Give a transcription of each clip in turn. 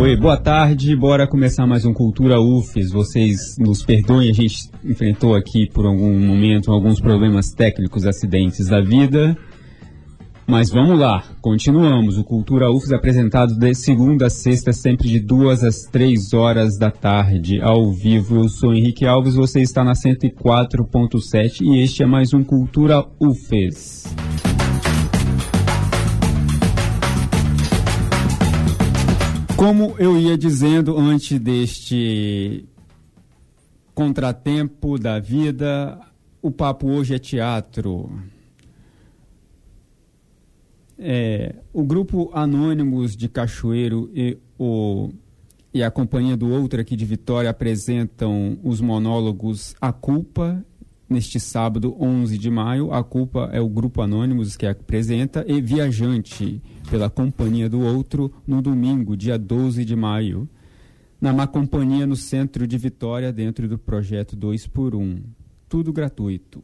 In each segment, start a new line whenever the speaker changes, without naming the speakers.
Oi, boa tarde. Bora começar mais um Cultura UFES. Vocês nos perdoem, a gente enfrentou aqui por algum momento alguns problemas técnicos, acidentes da vida. Mas vamos lá, continuamos. O Cultura UFES apresentado de segunda a sexta, sempre de duas às três horas da tarde, ao vivo. Eu sou Henrique Alves, você está na 104.7 e este é mais um Cultura UFES. Como eu ia dizendo antes deste contratempo da vida, o papo hoje é teatro. É, o grupo Anônimos de Cachoeiro e, o, e a companhia do Outro aqui de Vitória apresentam os monólogos A Culpa, neste sábado 11 de maio. A Culpa é o grupo Anônimos que apresenta e Viajante, pela Companhia do Outro no domingo, dia 12 de maio, na Má Companhia no centro de Vitória, dentro do projeto 2 por 1 Tudo gratuito.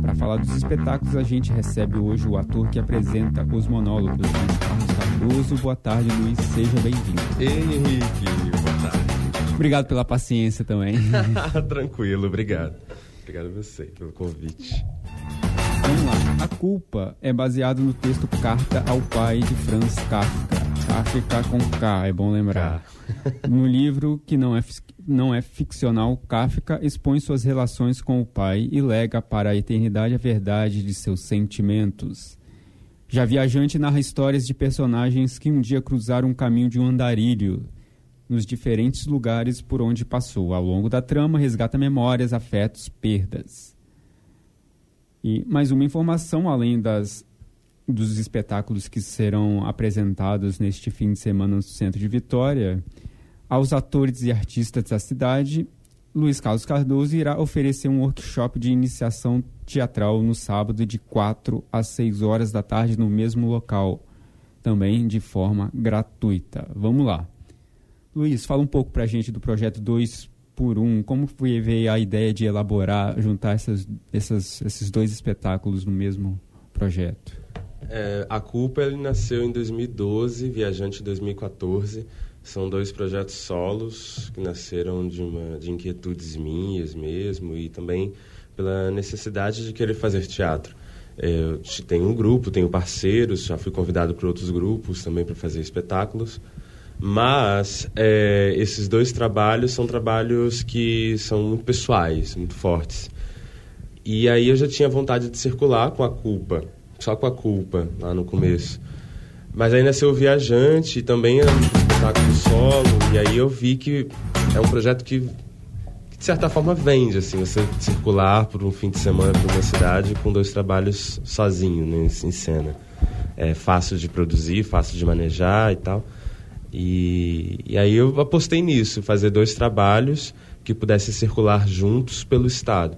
Para falar dos espetáculos, a gente recebe hoje o ator que apresenta os monólogos, Luiz Carlos Cardoso. Boa tarde, Luiz, seja bem-vindo.
Ei, Henrique, boa tarde.
Obrigado pela paciência também.
Tranquilo, obrigado. Obrigado a você pelo convite.
Vamos lá. A culpa é baseado no texto Carta ao Pai de Franz Kafka. Kafka com K, é bom lembrar. No livro, que não é, não é ficcional, Kafka expõe suas relações com o pai e lega para a eternidade a verdade de seus sentimentos. Já Viajante narra histórias de personagens que um dia cruzaram o caminho de um andarilho nos diferentes lugares por onde passou. Ao longo da trama, resgata memórias, afetos, perdas. E mais uma informação, além das, dos espetáculos que serão apresentados neste fim de semana no Centro de Vitória, aos atores e artistas da cidade, Luiz Carlos Cardoso irá oferecer um workshop de iniciação teatral no sábado de 4 às 6 horas da tarde no mesmo local, também de forma gratuita. Vamos lá. Luiz, fala um pouco para a gente do projeto 2 por um. Como foi ver a ideia de elaborar, juntar essas, essas, esses dois espetáculos no mesmo projeto?
É, a Culpa ele nasceu em 2012, Viajante em 2014. São dois projetos solos que nasceram de, uma, de inquietudes minhas mesmo e também pela necessidade de querer fazer teatro. É, eu tenho um grupo, tenho parceiros, já fui convidado por outros grupos também para fazer espetáculos. Mas é, esses dois trabalhos são trabalhos que são muito pessoais, muito fortes. E aí eu já tinha vontade de circular com a culpa, só com a culpa, lá no começo. Mas aí nasceu o Viajante, e também era espetáculo solo, e aí eu vi que é um projeto que, que, de certa forma vende, assim, você circular por um fim de semana por uma cidade com dois trabalhos sozinho, né, em cena. É fácil de produzir, fácil de manejar e tal. E, e aí eu apostei nisso, fazer dois trabalhos que pudessem circular juntos pelo Estado.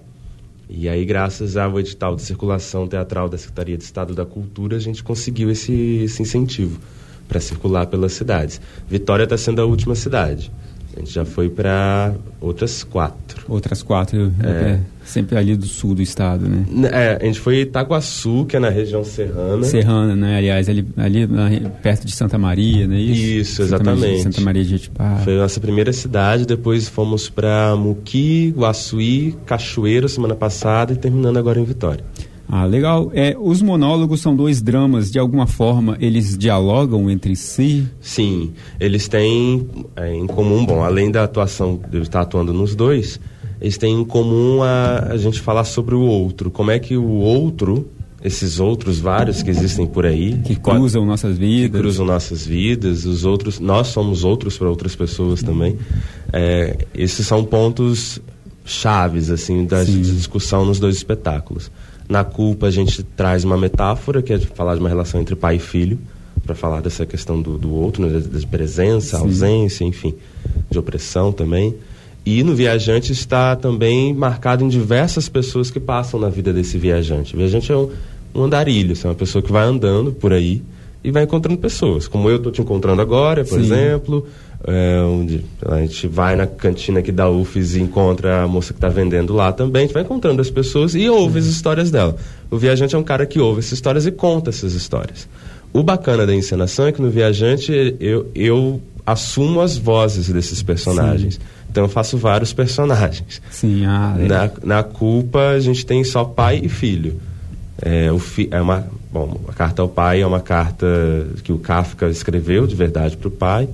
E aí, graças ao edital de circulação teatral da Secretaria de Estado da Cultura, a gente conseguiu esse, esse incentivo para circular pelas cidades. Vitória está sendo a última cidade. A gente já foi para outras quatro.
Outras quatro, é. sempre ali do sul do estado, né?
É, a gente foi Itaguaçu, que é na região serrana.
Serrana, né? Aliás, ali, ali perto de Santa Maria, né?
Isso, Isso exatamente. Santa Maria,
Santa Maria de Etipá.
Foi a nossa primeira cidade, depois fomos para Muqui, Guaçuí, Cachoeiro semana passada e terminando agora em Vitória.
Ah, legal. É, os monólogos são dois dramas, de alguma forma eles dialogam entre si?
Sim, eles têm é, em comum, bom, além da atuação, de eu estar atuando nos dois, eles têm em comum a, a gente falar sobre o outro. Como é que o outro, esses outros vários que existem por aí.
Que cruzam nossas vidas.
Que cruzam nossas vidas, os outros, nós somos outros para outras pessoas também. É, esses são pontos chaves, assim, da Sim. discussão nos dois espetáculos. Na culpa a gente traz uma metáfora que é falar de uma relação entre pai e filho, para falar dessa questão do, do outro, né, de presença, Sim. ausência, enfim, de opressão também. E no viajante está também marcado em diversas pessoas que passam na vida desse viajante. O viajante é um, um andarilho, é uma pessoa que vai andando por aí e vai encontrando pessoas, como eu estou te encontrando agora, por Sim. exemplo, é, onde a gente vai na cantina aqui da UFES e encontra a moça que está vendendo lá também, a gente vai encontrando as pessoas e ouve as histórias dela. O viajante é um cara que ouve essas histórias e conta essas histórias. O bacana da encenação é que no viajante eu, eu assumo as vozes desses personagens. Sim. Então eu faço vários personagens.
Sim, ah,
é. na, na culpa a gente tem só pai e filho. É, o fi, é uma, bom, a carta ao pai é uma carta que o Kafka escreveu de verdade para o pai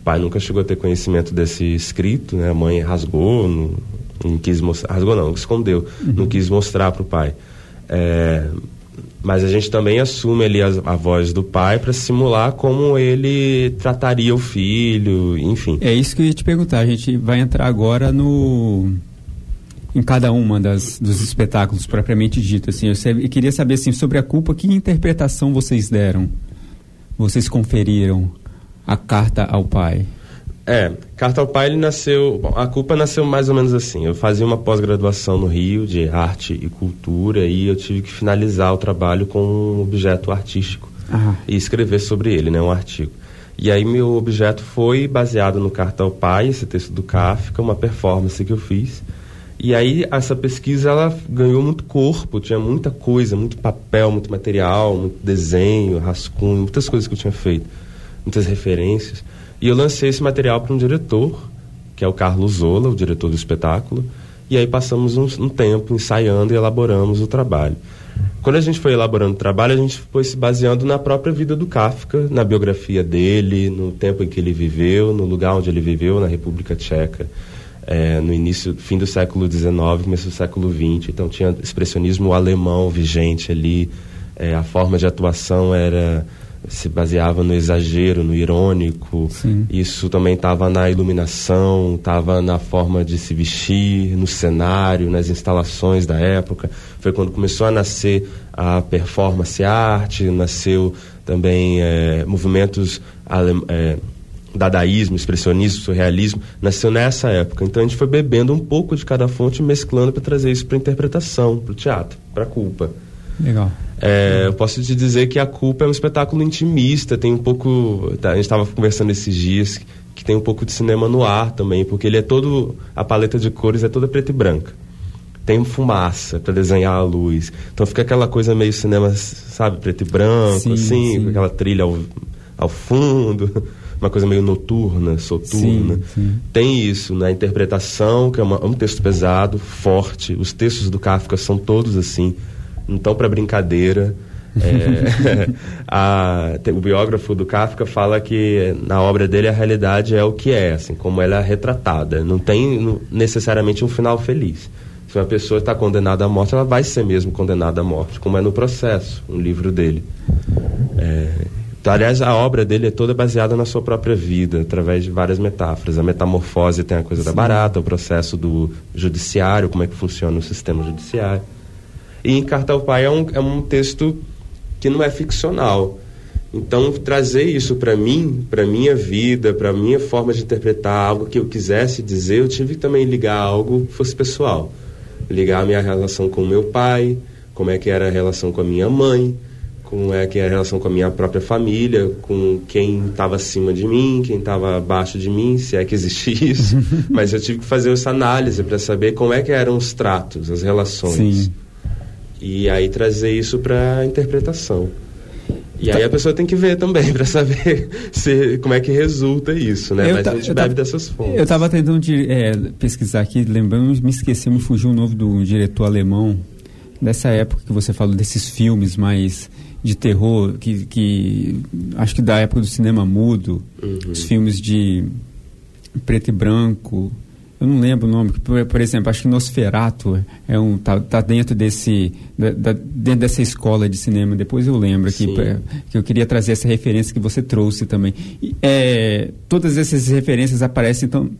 o pai nunca chegou a ter conhecimento desse escrito, né? A mãe rasgou, não, não quis mostrar, rasgou não, escondeu, uhum. não quis mostrar para o pai. É, mas a gente também assume ali a, a voz do pai para simular como ele trataria o filho, enfim.
É isso que eu ia te perguntar. A gente vai entrar agora no em cada uma das dos espetáculos propriamente dito. Assim, eu, eu queria saber assim sobre a culpa, que interpretação vocês deram? Vocês conferiram? A carta ao pai?
É, Carta ao Pai, ele nasceu. Bom, a culpa nasceu mais ou menos assim. Eu fazia uma pós-graduação no Rio de arte e cultura e eu tive que finalizar o trabalho com um objeto artístico e escrever sobre ele, né, um artigo. E aí meu objeto foi baseado no Carta ao Pai, esse texto do Kafka, uma performance que eu fiz. E aí essa pesquisa ela ganhou muito corpo, tinha muita coisa, muito papel, muito material, muito desenho, rascunho, muitas coisas que eu tinha feito muitas referências. E eu lancei esse material para um diretor, que é o Carlos Zola, o diretor do espetáculo. E aí passamos um, um, tempo ensaiando e elaboramos o trabalho. Quando a gente foi elaborando o trabalho, a gente foi se baseando na própria vida do Kafka, na biografia dele, no tempo em que ele viveu, no lugar onde ele viveu, na República Tcheca, é, no início, fim do século XIX, começo do século XX. Então tinha expressionismo alemão vigente ali, é, a forma de atuação era se baseava no exagero, no irônico.
Sim.
Isso também estava na iluminação, estava na forma de se vestir, no cenário, nas instalações da época. Foi quando começou a nascer a performance arte, nasceu também é, movimentos é, dadaísmo, expressionismo, surrealismo, nasceu nessa época. Então a gente foi bebendo um pouco de cada fonte, mesclando para trazer isso para interpretação, para o teatro, para a culpa.
Legal.
É, eu posso te dizer que a culpa é um espetáculo intimista, tem um pouco. Tá, a gente estava conversando esses dias que tem um pouco de cinema no ar também, porque ele é todo. A paleta de cores é toda preta e branca. Tem fumaça para desenhar a luz. Então fica aquela coisa meio cinema, sabe, preto e branco, sim, assim, sim. com aquela trilha ao, ao fundo uma coisa meio noturna, soturna.
Sim, sim.
Tem isso na interpretação, que é, uma, é, um texto pesado, forte. Os textos do Kafka são todos assim então para brincadeira. É, a, o biógrafo do Kafka fala que na obra dele a realidade é o que é, assim, como ela é retratada. Não tem necessariamente um final feliz. Se uma pessoa está condenada à morte, ela vai ser mesmo condenada à morte, como é no processo, um livro dele. É, então, aliás, a obra dele é toda baseada na sua própria vida, através de várias metáforas. A metamorfose tem a coisa Sim. da barata, o processo do judiciário, como é que funciona o sistema judiciário. E em Carta ao Pai é um, é um texto que não é ficcional. Então, trazer isso para mim, para minha vida, para minha forma de interpretar algo que eu quisesse dizer, eu tive que também ligar algo que fosse pessoal. Ligar a minha relação com o meu pai, como é que era a relação com a minha mãe, como é que era a relação com a minha própria família, com quem estava acima de mim, quem estava abaixo de mim, se é que existe isso. Mas eu tive que fazer essa análise para saber como é que eram os tratos, as relações.
Sim.
E aí trazer isso para interpretação. E aí a pessoa tem que ver também para saber se, como é que resulta isso, né? Eu Mas a gente bebe dessas fontes.
Eu estava tentando é, pesquisar aqui, lembrando, me esqueci, me fugiu um novo do diretor alemão, dessa época que você falou desses filmes mais de terror, que, que acho que da época do cinema mudo, uhum. os filmes de preto e branco, eu não lembro o nome, por, por, exemplo, acho que Nosferato é um tá, tá dentro desse da, da, dentro dessa escola de cinema. Depois eu lembro aqui pra, que eu queria trazer essa referência que você trouxe também. E, é, todas essas referências aparecem então,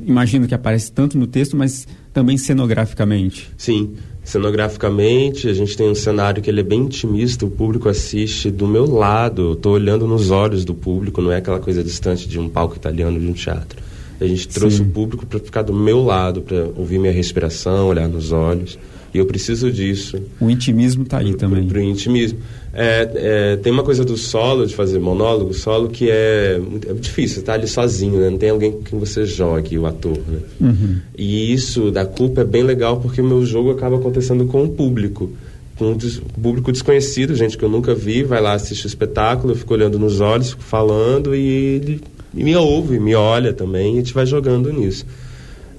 imagino que aparece tanto no texto, mas também cenograficamente.
Sim, cenograficamente a gente tem um cenário que ele é bem intimista. O público assiste do meu lado. Eu estou olhando nos olhos do público, não é aquela coisa distante de um palco italiano de um teatro A gente trouxe Sim. o público para ficar do meu lado, para ouvir minha respiração, olhar nos olhos. E eu preciso disso.
O intimismo está aí
pro,
também.
Para o intimismo. É, é, tem uma coisa do solo, de fazer monólogo, solo, que é, é difícil. Está ali sozinho, né? Não tem alguém com quem você jogue, o ator, né?
Uhum.
E isso da culpa é bem legal porque o meu jogo acaba acontecendo com o público com um público desconhecido, gente que eu nunca vi, vai lá assistir o espetáculo, eu fico olhando nos olhos, fico falando e ele me ouve, me olha também, e a gente vai jogando nisso.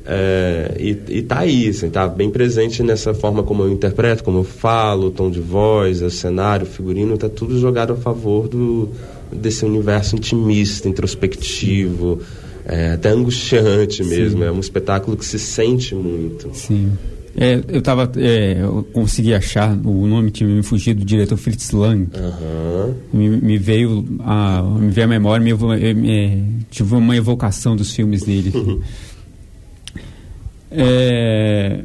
É, e, e tá aí, assim, tá bem presente nessa forma como eu interpreto, como eu falo, o tom de voz, o cenário, o figurino, tá tudo jogado a favor do, desse universo intimista, introspectivo, é, até angustiante mesmo. Sim. É um espetáculo que se sente muito.
Sim. É, eu tava. É, eu consegui achar, o nome tinha me fugido do diretor Fritz Lang.
Uhum.
Me, me, veio a, me veio a memória, me, me, tive uma evocação dos filmes dele. Uhum. É,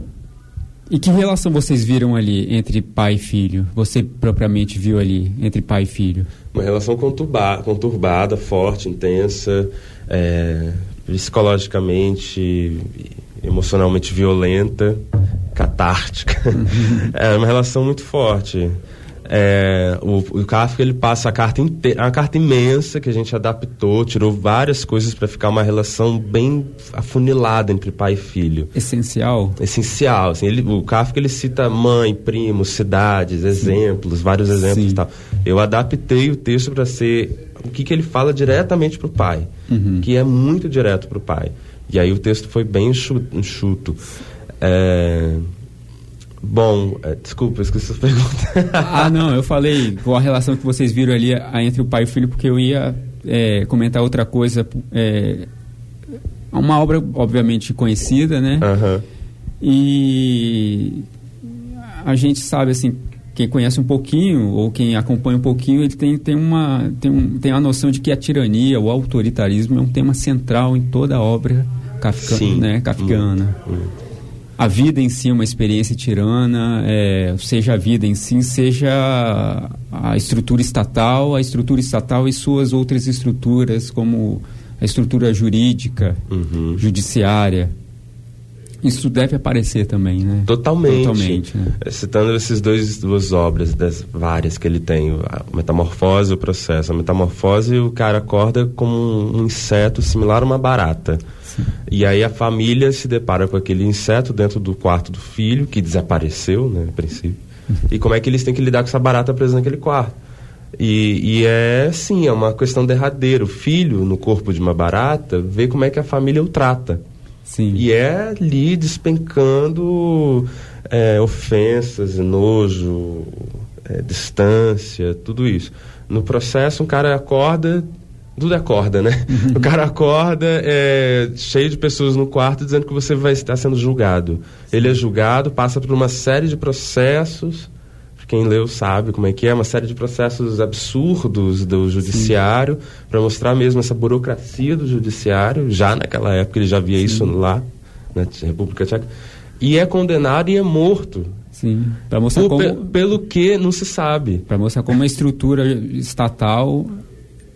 e que relação vocês viram ali entre pai e filho? Você propriamente viu ali entre pai e filho?
Uma relação conturba, conturbada, forte, intensa, é, psicologicamente, emocionalmente violenta, catártica. Uhum. é uma relação muito forte. É, o, o Kafka ele passa a carta inteira, uma carta imensa que a gente adaptou, tirou várias coisas para ficar uma relação bem afunilada entre pai e filho.
Essencial.
Essencial. Assim, ele, o Kafka ele cita mãe, primo, cidades, Sim. exemplos, vários exemplos Sim. e tal. Eu adaptei o texto para ser o que, que ele fala diretamente para o pai,
uhum.
que é muito direto para o pai. E aí o texto foi bem enxuto. É, Bom, é, desculpa, esqueci a pergunta.
ah, não, eu falei com a relação que vocês viram ali entre o pai e o filho, porque eu ia é, comentar outra coisa. É, uma obra, obviamente, conhecida, né?
Uhum.
E a gente sabe, assim, quem conhece um pouquinho ou quem acompanha um pouquinho, ele tem, tem, uma, tem, um, tem a noção de que a tirania, o autoritarismo é um tema central em toda a obra kafka, né, kafkiana. Uhum. Uhum a vida em si é uma experiência tirana, é, seja a vida em si, seja a estrutura estatal, a estrutura estatal e suas outras estruturas, como a estrutura jurídica,
uhum.
judiciária. Isso deve aparecer também, né?
Totalmente.
Totalmente né?
É, citando essas duas obras, das várias que ele tem, a Metamorfose e o Processo. A Metamorfose, o cara acorda como um inseto similar a uma barata. E aí a família se depara com aquele inseto dentro do quarto do filho, que desapareceu, né, a princípio. E como é que eles têm que lidar com essa barata presa naquele quarto? E, e, é sim, é uma questão derradeira. O filho, no corpo de uma barata, vê como é que a família o trata.
Sim.
E é ali despencando é, ofensas, nojo, é, distância, tudo isso. No processo, um cara acorda, tudo acorda, né? Uhum. O cara acorda é, cheio de pessoas no quarto dizendo que você vai estar sendo julgado. Ele é julgado, passa por uma série de processos. Quem leu sabe como é que é, uma série de processos absurdos do judiciário para mostrar mesmo essa burocracia do judiciário. Já naquela época ele já via Sim. isso lá na República Tcheca. E é condenado e é morto.
Sim, para mostrar
Por,
como...
Pelo que não se sabe.
Para mostrar como a estrutura estatal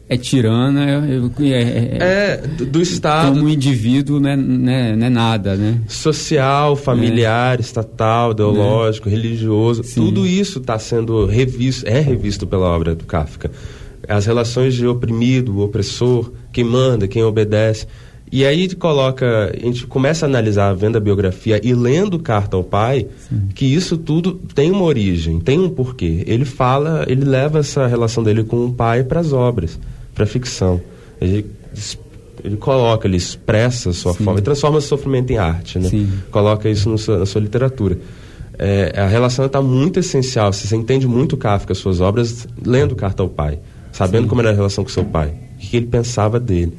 é tirana, é, é,
é, é do Estado.
Como indivíduo não é, não é, não é nada, né?
Social, familiar, é. estatal, ideológico, religioso, Sim. tudo isso está sendo revisto, é revisto pela obra do Kafka. As relações de oprimido, opressor, quem manda, quem obedece. E aí a coloca, a gente começa a analisar vendo a biografia e lendo Carta ao Pai, Sim. que isso tudo tem uma origem, tem um porquê. Ele fala, ele leva essa relação dele com o pai para as obras para ficção. Ele, ele coloca, ele expressa a sua Sim. forma, ele transforma o sofrimento em arte, né?
Sim.
Coloca isso no, na sua literatura. É, a relação está muito essencial. Você entende muito Kafka, suas obras, lendo Carta ao Pai, sabendo Sim. como era a relação com seu pai, o que ele pensava dele.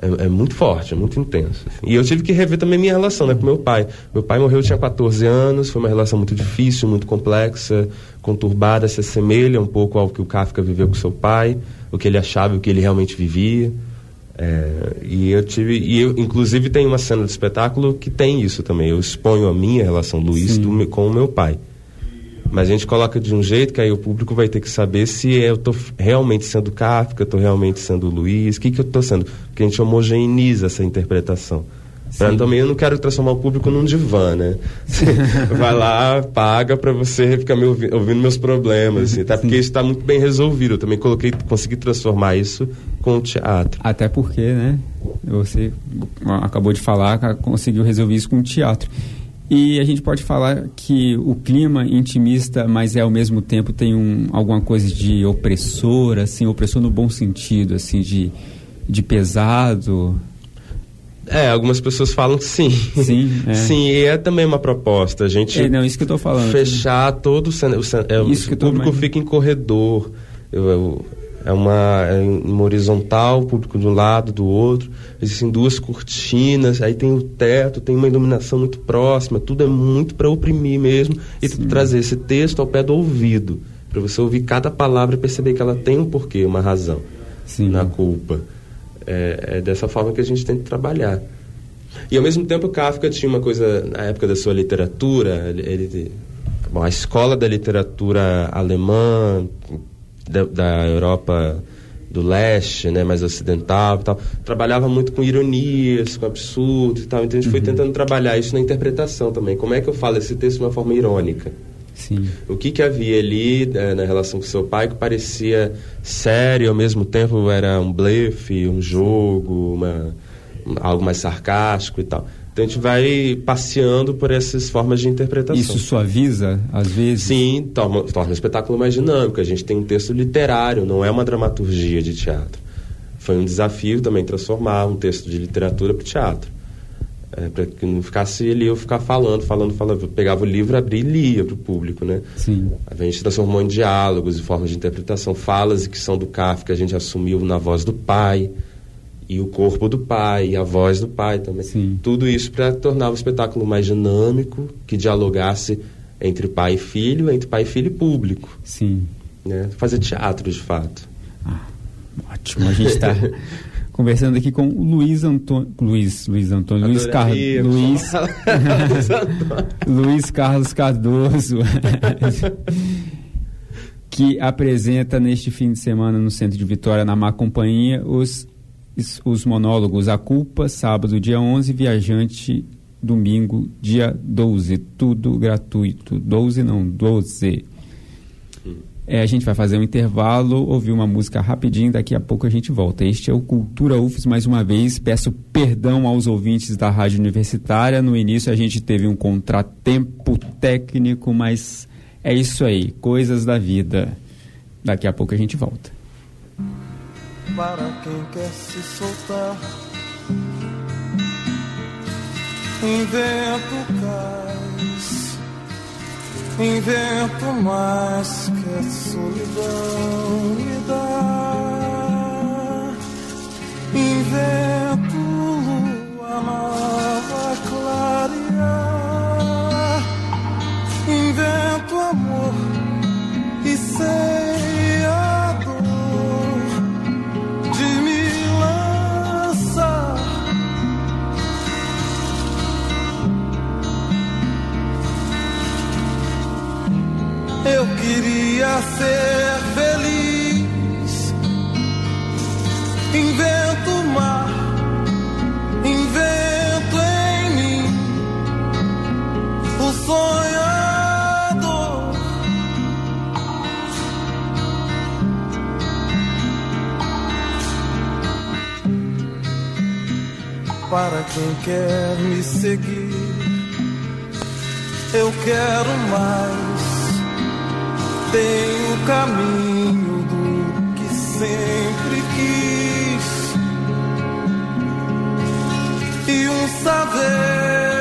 É, é, muito forte, é muito intenso. Assim. E eu tive que rever também minha relação né, com meu pai. Meu pai morreu, eu tinha 14 anos, foi uma relação muito difícil, muito complexa, conturbada, se assemelha um pouco ao que o Kafka viveu com seu pai o que ele achava e o que ele realmente vivia. É, e eu tive, e eu, inclusive tem uma cena do espetáculo que tem isso também. Eu exponho a minha relação, Luiz, do, com o meu pai. Mas a gente coloca de um jeito que aí o público vai ter que saber se eu estou realmente sendo Kafka, estou realmente sendo Luiz, o que, que eu estou sendo. Porque a gente homogeneiza essa interpretação. Pra, também eu não quero transformar o público num divã, né? vai lá, paga para você ficar me ouvindo, ouvindo meus problemas, assim, tá? Porque isso está muito bem resolvido. Eu também coloquei, consegui transformar isso com o teatro.
Até porque, né? Você acabou de falar, conseguiu resolver isso com o teatro. E a gente pode falar que o clima intimista, mas é ao mesmo tempo tem um, alguma coisa de opressor, assim, opressor no bom sentido, assim, de, de pesado.
É, algumas pessoas falam que sim.
Sim, é.
sim, e é também uma proposta. A gente
é, não, isso que eu tô falando.
Fechar todo o, o, é, o público fica em corredor. Eu, eu, é uma, é uma horizontal, o público de um lado, do outro. Existem duas cortinas, aí tem o teto, tem uma iluminação muito próxima. Tudo é muito para oprimir mesmo e trazer esse texto ao pé do ouvido. Para você ouvir cada palavra e perceber que ela tem um porquê, uma razão
Sim.
na culpa. É, é dessa forma que a gente tem que trabalhar. E ao mesmo tempo, Kafka tinha uma coisa, na época da sua literatura, ele, ele bom, a escola da literatura alemã, da, da, Europa do leste, né, mais ocidental e tal, trabalhava muito com ironias, com absurdos e tal. Então a gente uhum. foi tentando trabalhar isso na interpretação também. Como é que eu falo esse texto de uma forma irônica?
Sim.
O que, que havia ali é, na relação com seu pai que parecia sério, ao mesmo tempo era um blefe, um jogo, uma, algo mais sarcástico e tal. Então a gente vai passeando por essas formas de interpretação.
Isso suaviza, às vezes?
Sim, torna, torna o espetáculo mais dinâmico. A gente tem um texto literário, não é uma dramaturgia de teatro. Foi um desafio também transformar um texto de literatura para o teatro. É, para que não ficasse ali eu ficar falando, falando, falando. Eu pegava o livro, abria e lia para o público, né?
Sim.
A gente transformou em diálogos, em formas de interpretação, falas que são do Kafka, a gente assumiu na voz do pai, e o corpo do pai, e a voz do pai também.
Sim.
Tudo isso para tornar o espetáculo mais dinâmico, que dialogasse entre pai e filho, entre pai e filho e público.
Sim.
Né? Fazer teatro, de fato.
Ah, ótimo. A gente está conversando aqui com o Luiz Antônio. Luiz, Luiz Antônio. Luiz Carlos. Luiz, Luiz Carlos Cardoso. que apresenta neste fim de semana no Centro de Vitória, na Má Companhia, os, os monólogos A Culpa, sábado, dia 11, Viajante, domingo, dia 12. Tudo gratuito. 12 não, 12. É, a gente vai fazer um intervalo, ouvir uma música rapidinho, daqui a pouco a gente volta. Este é o Cultura UFES, mais uma vez. Peço perdão aos ouvintes da Rádio Universitária. No início a gente teve um contratempo técnico, mas é isso aí, coisas da vida. Daqui a pouco a gente volta.
Para quem quer se soltar, invento cais invento mais que a solidão me dá. Invento ser feliz. Invento o mar, invento em mim o sonhador. Para quem quer me seguir, eu quero mais tem o caminho do que sempre quis. E um saveiro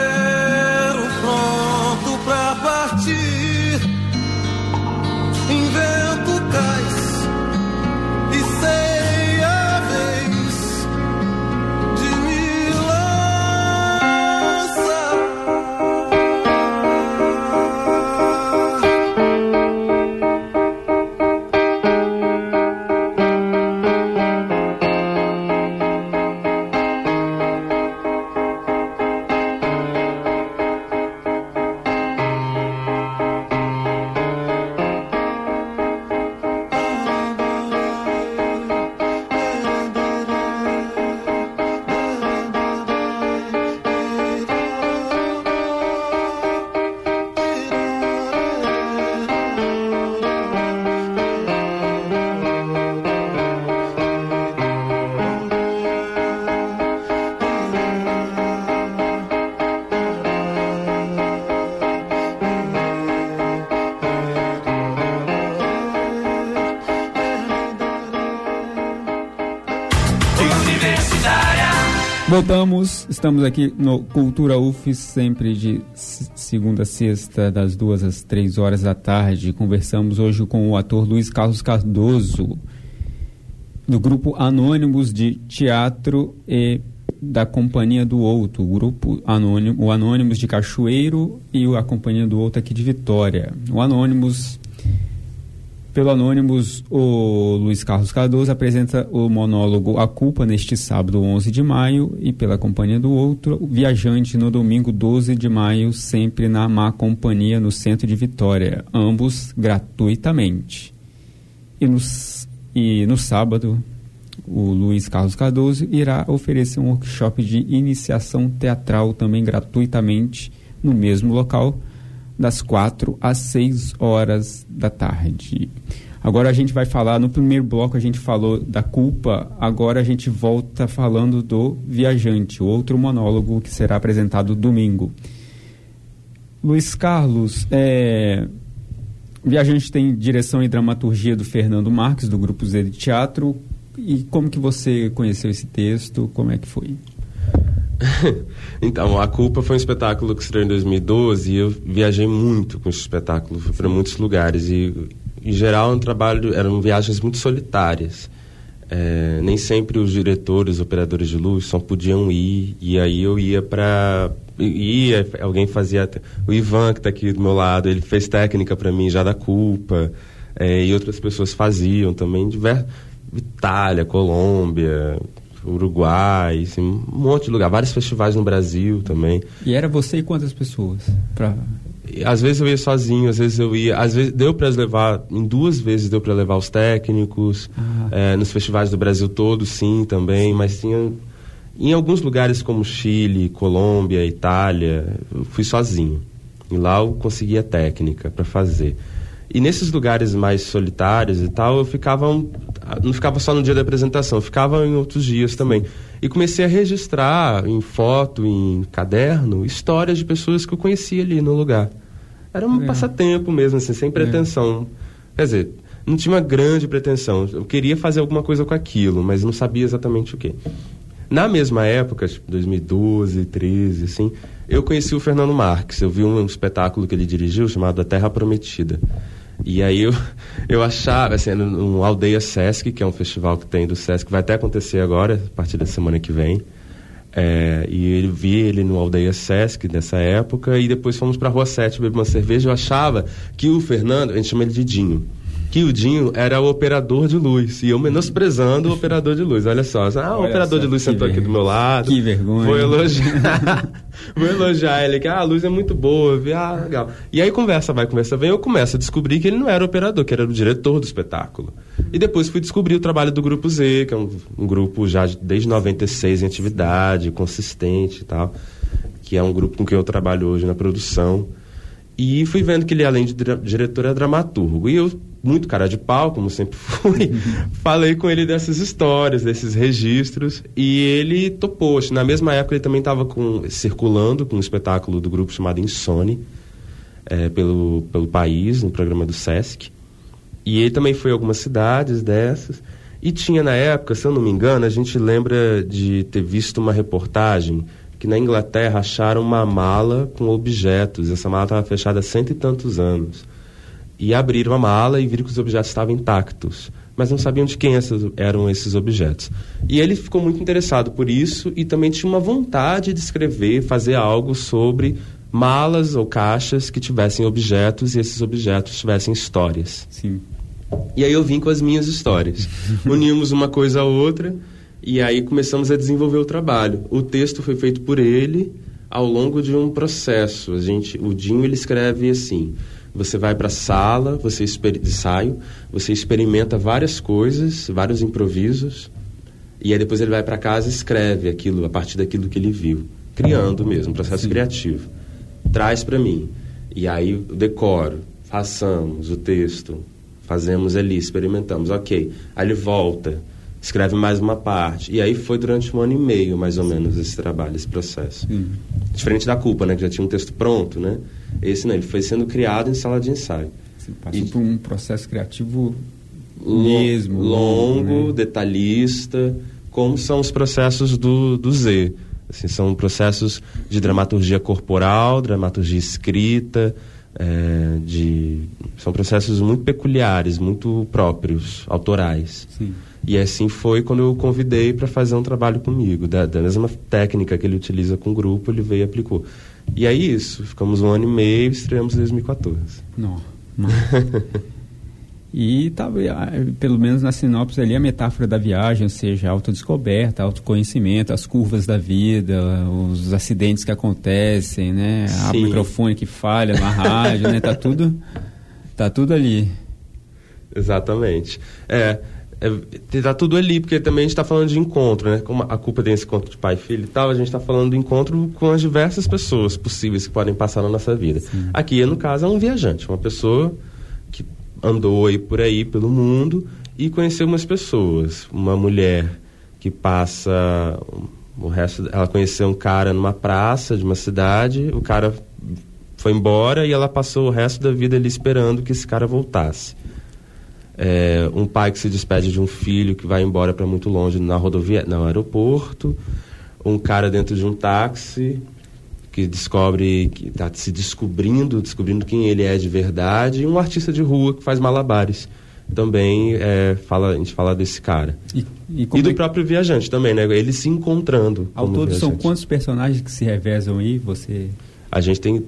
Voltamos, estamos aqui no Cultura UF, sempre de segunda a sexta, das duas às três horas da tarde. Conversamos hoje com o ator Luiz Carlos Cardoso, do grupo Anônimos de Teatro e da Companhia do Outro, o grupo Anônimo, o Anônimos de Cachoeiro e a Companhia do Outro aqui de Vitória. O Anônimos pelo Anônimos, o Luiz Carlos Cardoso apresenta o monólogo A Culpa neste sábado 11 de maio e pela companhia do outro, o Viajante no domingo 12 de maio, sempre na Má Companhia no centro de Vitória, ambos gratuitamente. E e no sábado, o Luiz Carlos Cardoso irá oferecer um workshop de iniciação teatral também gratuitamente no mesmo local das 4 às 6 horas da tarde. Agora a gente vai falar, no primeiro bloco a gente falou da culpa, agora a gente volta falando do Viajante, outro monólogo que será apresentado domingo. Luiz Carlos, é... Viajante tem direção e dramaturgia do Fernando Marques, do Grupo Z de Teatro. E como que você conheceu esse texto? Como é que foi?
então, A Culpa foi um espetáculo que estreou em 2012 e eu viajei muito com esse espetáculo, fui para muitos lugares e, em geral, um trabalho, eram viagens muito solitárias. É, nem sempre os diretores, operadores de luz só podiam ir e aí eu ia para ia alguém fazia o Ivan que está aqui do meu lado ele fez técnica para mim já da culpa é, e outras pessoas faziam também diversos Itália Colômbia Uruguai, assim, um monte de lugar, vários festivais no Brasil também.
E era você e quantas pessoas? Pra...
Às vezes eu ia sozinho, às vezes eu ia. Às vezes deu para levar, em duas vezes deu para levar os técnicos. Ah. É, nos festivais do Brasil todo, sim, também, mas tinha. Em alguns lugares como Chile, Colômbia, Itália, eu fui sozinho. E lá eu conseguia técnica para fazer. E nesses lugares mais solitários e tal, eu ficava. Um, não ficava só no dia da apresentação, ficava em outros dias também. E comecei a registrar em foto, em caderno, histórias de pessoas que eu conhecia ali no lugar. Era um é. passatempo mesmo, assim, sem é. pretensão. É. Quer dizer, não tinha uma grande pretensão. Eu queria fazer alguma coisa com aquilo, mas não sabia exatamente o que. Na mesma época, tipo 2012, 13, assim, eu conheci o Fernando Marques. Eu vi um espetáculo que ele dirigiu chamado A Terra Prometida. E aí eu, eu achava, assim, no Aldeia Sesc, que é um festival que tem do Sesc, vai até acontecer agora, a partir da semana que vem. É, e eu vi ele no Aldeia Sesc nessa época, e depois fomos para a Rua 7 beber uma cerveja. Eu achava que o Fernando, a gente chama ele de Dinho, que o Dinho era o operador de luz. E eu menosprezando o operador de luz. Olha só. Ah, o Olha operador só, de luz sentou aqui do meu lado.
Que vergonha.
Vou elogiar. vou elogiar ele, que ah, a luz é muito boa. Vi, ah, legal. E aí conversa vai, conversa vem. Eu começo a descobrir que ele não era o operador, que era o diretor do espetáculo. E depois fui descobrir o trabalho do Grupo Z, que é um, um grupo já desde 96 em atividade, consistente e tal. Que é um grupo com quem eu trabalho hoje na produção. E fui vendo que ele, além de diretor, é dramaturgo. E eu muito cara de pau, como sempre fui, falei com ele dessas histórias, desses registros, e ele topou. Na mesma época ele também estava circulando com um espetáculo do grupo chamado Insone, é, pelo, pelo país, no programa do Sesc. E ele também foi a algumas cidades dessas. E tinha na época, se eu não me engano, a gente lembra de ter visto uma reportagem que na Inglaterra acharam uma mala com objetos. Essa mala estava fechada há cento e tantos anos e abriram a mala e viram que os objetos estavam intactos, mas não sabiam de quem esses, eram esses objetos. E ele ficou muito interessado por isso e também tinha uma vontade de escrever, fazer algo sobre malas ou caixas que tivessem objetos e esses objetos tivessem histórias.
Sim.
E aí eu vim com as minhas histórias. Unimos uma coisa a outra e aí começamos a desenvolver o trabalho. O texto foi feito por ele ao longo de um processo. A gente, o Dinho ele escreve assim: você vai para a sala, você ensaio, você experimenta várias coisas, vários improvisos, e aí depois ele vai para casa e escreve aquilo a partir daquilo que ele viu, criando mesmo, um processo Sim. criativo. Traz para mim. E aí eu decoro, façamos o texto, fazemos ali, experimentamos, ok. Aí ele volta, escreve mais uma parte. E aí foi durante um ano e meio, mais ou menos, esse trabalho, esse processo. Sim. Diferente da culpa, né? Que já tinha um texto pronto, né? Esse não, ele foi sendo criado em sala de ensaio.
Você passou e, por um processo criativo mesmo.
Longo, né? detalhista, como são os processos do, do Z. Assim, são processos de dramaturgia corporal, dramaturgia escrita, é, de, são processos muito peculiares, muito próprios, autorais.
Sim.
E assim foi quando eu o convidei para fazer um trabalho comigo. Da, da, mesma técnica que ele utiliza com o grupo, ele veio e aplicou. E aí isso, ficamos um ano e meio e estreamos em 2014.
Não, não. E tá, pelo menos na sinopse ali, a metáfora da viagem, ou seja, autodescoberta, autoconhecimento, as curvas da vida, os acidentes que acontecem, né? A microfone que falha na rádio, né? Tá tudo, tá tudo ali.
Exatamente. É, é, tá tudo ali, porque também a gente está falando de encontro, né? Como a culpa desse encontro de pai e filho e tal, a gente está falando do encontro com as diversas pessoas possíveis que podem passar na nossa vida. Sim. Aqui, no caso, é um viajante, uma pessoa andou aí por aí pelo mundo e conheceu umas pessoas. Uma mulher que passa o resto, ela conheceu um cara numa praça de uma cidade, o cara foi embora e ela passou o resto da vida ali esperando que esse cara voltasse. É, um pai que se despede de um filho que vai embora para muito longe na rodovia, no aeroporto, um cara dentro de um táxi que descobre, que está se descobrindo, descobrindo quem ele é de verdade, e um artista de rua que faz malabares. Também é, fala, a gente fala desse cara. E, e, e do é... próprio viajante também, né? Ele se encontrando.
Ao todo são quantos personagens que se revezam aí? Você...
A gente tem,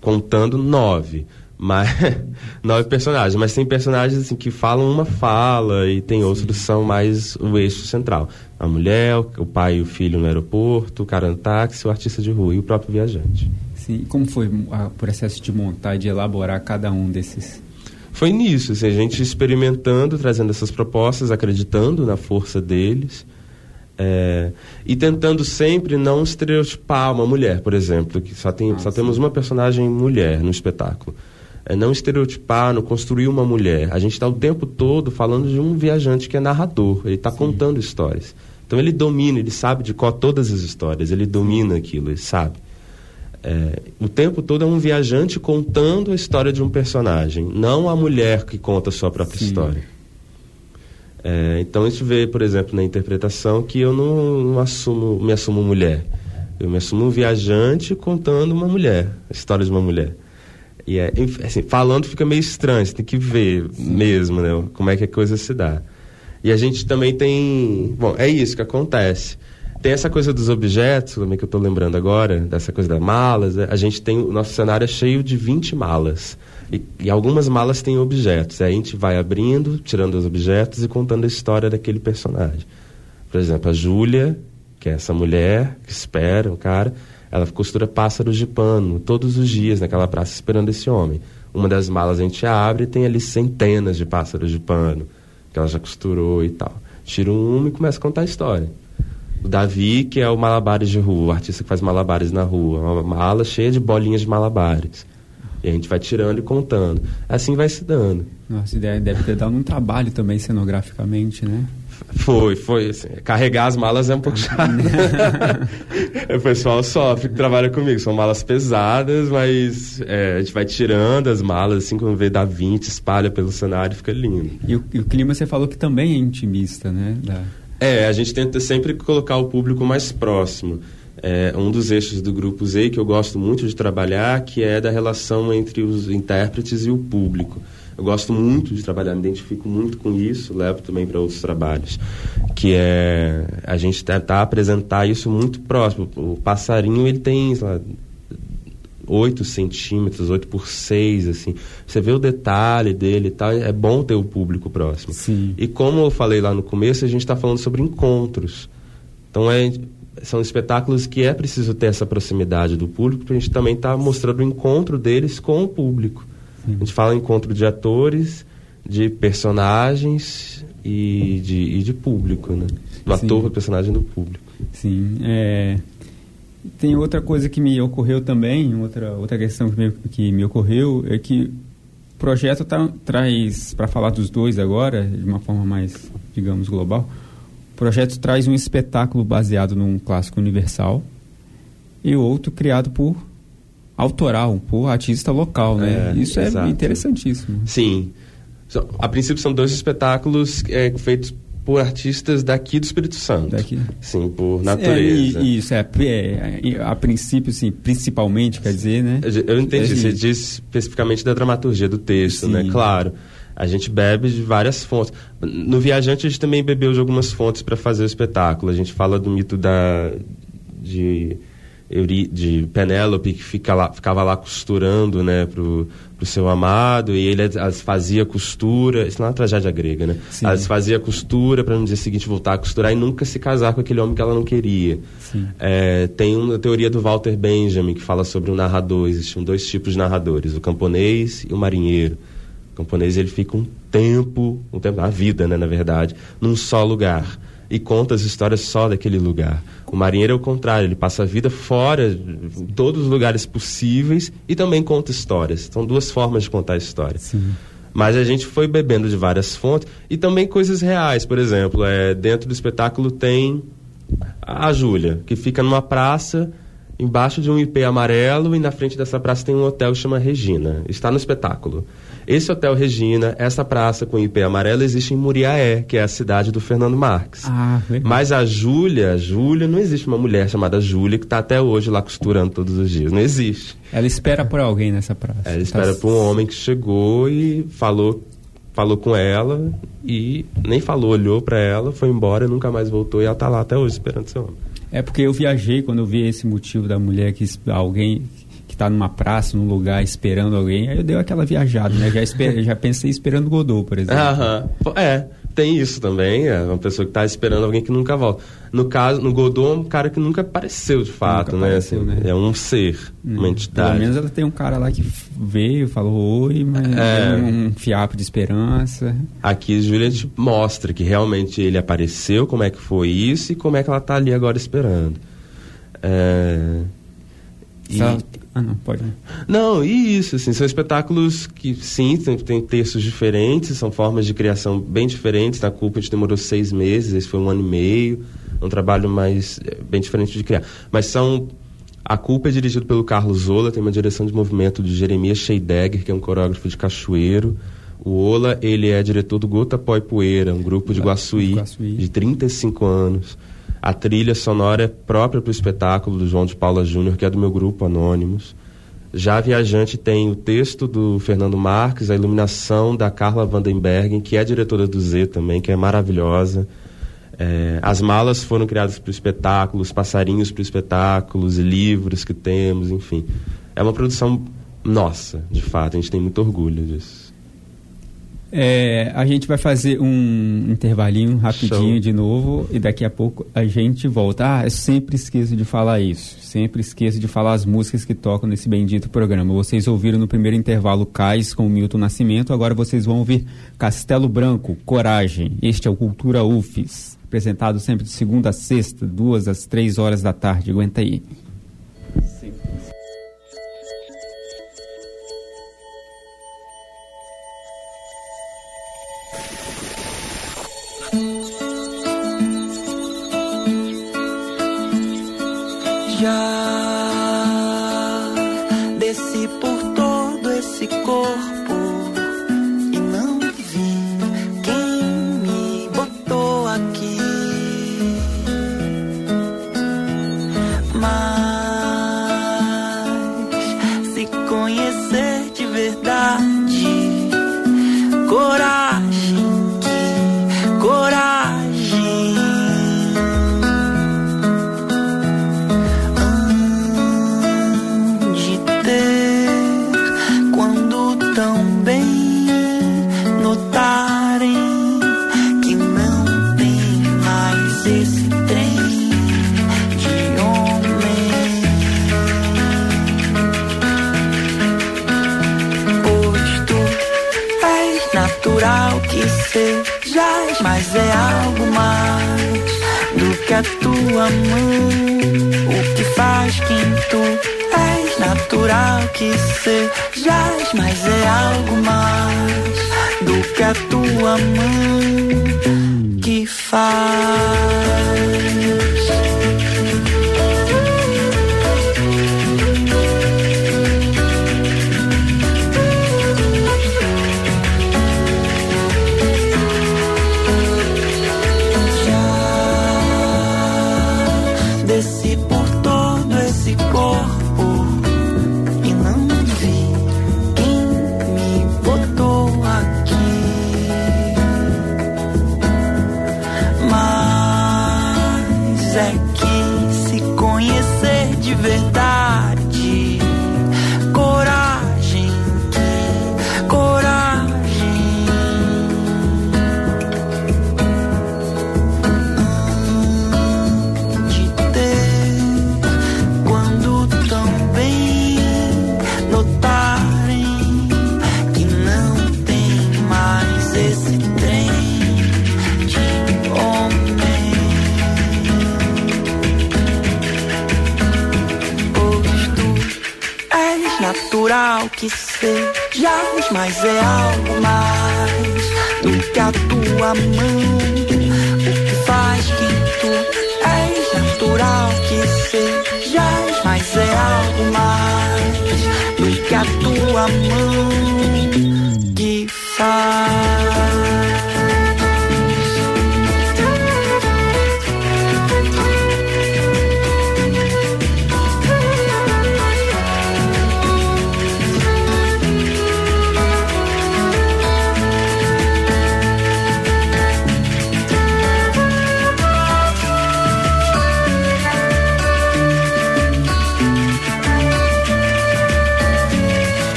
contando, nove mas nove personagens, mas tem personagens assim que falam uma fala e tem outros que são mais o eixo central. A mulher, o pai e o filho no aeroporto, o cara no táxi, o artista de rua e o próprio viajante.
Sim, como foi o processo de montar e de elaborar cada um desses?
Foi nisso, assim, a gente experimentando, trazendo essas propostas, acreditando na força deles. É, e tentando sempre não estereotipar uma mulher, por exemplo, que só, tem, ah, só temos uma personagem mulher no espetáculo é, não estereotipar, não construir uma mulher. A gente está o tempo todo falando de um viajante que é narrador, ele está contando histórias. Então ele domina, ele sabe de qual todas as histórias, ele domina aquilo, ele sabe. É, o tempo todo é um viajante contando a história de um personagem, não a mulher que conta a sua própria Sim. história. É, então gente vê, por exemplo, na interpretação que eu não, não assumo, me assumo mulher. Eu me assumo um viajante contando uma mulher, a história de uma mulher. E é, assim, falando fica meio estranho, você tem que ver mesmo, né? Como é que a coisa se dá. E a gente também tem. Bom, é isso que acontece. Tem essa coisa dos objetos, também que eu estou lembrando agora, dessa coisa das malas. Né? A gente tem. O nosso cenário é cheio de 20 malas. E, e, algumas malas têm objetos. Aí a gente vai abrindo, tirando os objetos e contando a história daquele personagem. Por exemplo, a Júlia, que é essa mulher que espera um cara ela costura pássaros de pano todos os dias naquela praça esperando esse homem. Uma das malas a gente abre e tem ali centenas de pássaros de pano que ela já costurou e tal. Tira um e começa a contar a história. O Davi, que é o malabares de rua, o artista que faz malabares na rua, uma mala cheia de bolinhas de malabares. E a gente vai tirando e contando. Assim vai se dando.
Nossa, ideia deve ter dado um trabalho também cenograficamente, né?
Foi, foi. Assim, carregar as malas é um pouco chato. o pessoal sofre que trabalha comigo. São malas pesadas, mas é, a gente vai tirando as malas, assim, quando vê dá 20, espalha pelo cenário, fica lindo.
E o, e o clima você falou que também é intimista, né? Da...
É, a gente tenta sempre colocar o público mais próximo. É, um dos eixos do Grupo Z que eu gosto muito de trabalhar, que é da relação entre os intérpretes e o público. Eu gosto muito de trabalhar, me identifico muito com isso, levo também para outros trabalhos, que é a gente tentar apresentar isso muito próximo. O passarinho, ele tem, sei lá, 8 centímetros, 8 por 6, assim. Você vê o detalhe dele e tal, é bom ter o público próximo.
Sim.
E como eu falei lá no começo, a gente está falando sobre encontros. Então, é, são espetáculos que é preciso ter essa proximidade do público, para a gente também estar tá mostrando o encontro deles com o público. Sim. A gente fala encontro de atores, de personagens e de, e de público, né? Do Sim. ator, do personagem, do público.
Sim. É... Tem outra coisa que me ocorreu também, outra, outra questão que me, que me ocorreu, é que o projeto tá, traz, para falar dos dois agora, de uma forma mais, digamos, global, o projeto traz um espetáculo baseado num clássico universal e outro criado por autoral, por artista local, né? É, Isso é exato. interessantíssimo.
Sim. A princípio são dois espetáculos é, feitos por artistas daqui do Espírito Santo.
Daqui.
Sim, por natureza.
É, isso, é, é, a princípio, sim, principalmente, quer dizer, né?
Eu entendi, é, você diz especificamente da dramaturgia do texto, né? sim. né? Claro. A gente bebe de várias fontes. No Viajante, a gente também bebeu de algumas fontes para fazer o espetáculo. A gente fala do mito da, de, de Penélope, que fica lá, ficava lá costurando né, pro, pro seu amado, e ele as fazia costura. Isso não é uma tragédia grega, né? Sim. As fazia costura para no dia seguinte voltar a costurar e nunca se casar com aquele homem que ela não queria. É, tem uma teoria do Walter Benjamin que fala sobre o narrador. Existem dois tipos de narradores, o camponês e o marinheiro. O camponês ele fica um tempo, um tempo, a vida, né, na verdade, num só lugar e conta as histórias só daquele lugar. O marinheiro é o contrário, ele passa a vida fora, em todos os lugares possíveis e também conta histórias. São duas formas de contar a história. Sim. Mas a gente foi bebendo de várias fontes e também coisas reais. Por exemplo, é, dentro do espetáculo tem a Júlia, que fica numa praça embaixo de um IP amarelo e na frente dessa praça tem um hotel que chama Regina. Está no espetáculo. Esse Hotel Regina, essa praça com IP amarelo existe em Muriaé, que é a cidade do Fernando Marques. Ah. Mas a Júlia, Júlia, não existe uma mulher chamada Júlia que está até hoje lá costurando todos os dias. Não existe.
Ela espera por alguém nessa praça.
Ela espera tá... por um homem que chegou e falou falou com ela e nem falou, olhou para ela, foi embora, nunca mais voltou e ela está lá até hoje esperando seu homem.
É porque eu viajei quando eu vi esse motivo da mulher que alguém que está numa praça, num lugar, esperando alguém, aí eu dei aquela viajada, né? Já, esper, já pensei esperando Godot, por exemplo.
Aham. É, tem isso também, é uma pessoa que está esperando alguém que nunca volta. No caso, no Godot, é um cara que nunca apareceu de fato, né? Apareceu, assim, né? É um ser, hum, uma entidade.
Pelo menos ela tem um cara lá que veio, falou oi, mas é um fiapo de esperança.
Aqui Júlia te mostra que realmente ele apareceu, como é que foi isso e como é que ela está ali agora esperando. É...
E... Ah, não, pode.
Não, e isso, assim, são espetáculos que, sim, tem, tem, textos diferentes, são formas de criação bem diferentes. Na Culpa a gente demorou seis meses, esse foi um ano e meio, um trabalho mais, eh, bem diferente de criar. Mas são... A Culpa é dirigido pelo Carlos Zola, tem uma direção de movimento de Jeremias Scheidegger, que é um coreógrafo de Cachoeiro. O Ola, ele é diretor do Gota Pó e Poeira, um grupo de Guaçuí. de 35 anos. A trilha sonora é própria para o espetáculo do João de Paula Júnior, que é do meu grupo Anônimos. Já Viajante tem o texto do Fernando Marques, a iluminação da Carla Vandenbergen, que é diretora do Z também, que é maravilhosa. É, as malas foram criadas para o espetáculo, os passarinhos para o espetáculo, os livros que temos, enfim. É uma produção nossa, de fato, a gente tem muito orgulho disso.
É, a gente vai fazer um intervalinho rapidinho Show. de novo e daqui a pouco a gente volta. Ah, eu sempre esqueço de falar isso. Sempre esqueço de falar as músicas que tocam nesse bendito programa. Vocês ouviram no primeiro intervalo Cais com Milton Nascimento, agora vocês vão ouvir Castelo Branco, Coragem. Este é o Cultura UFES, apresentado sempre de segunda a sexta, duas às três horas da tarde. Aguenta aí.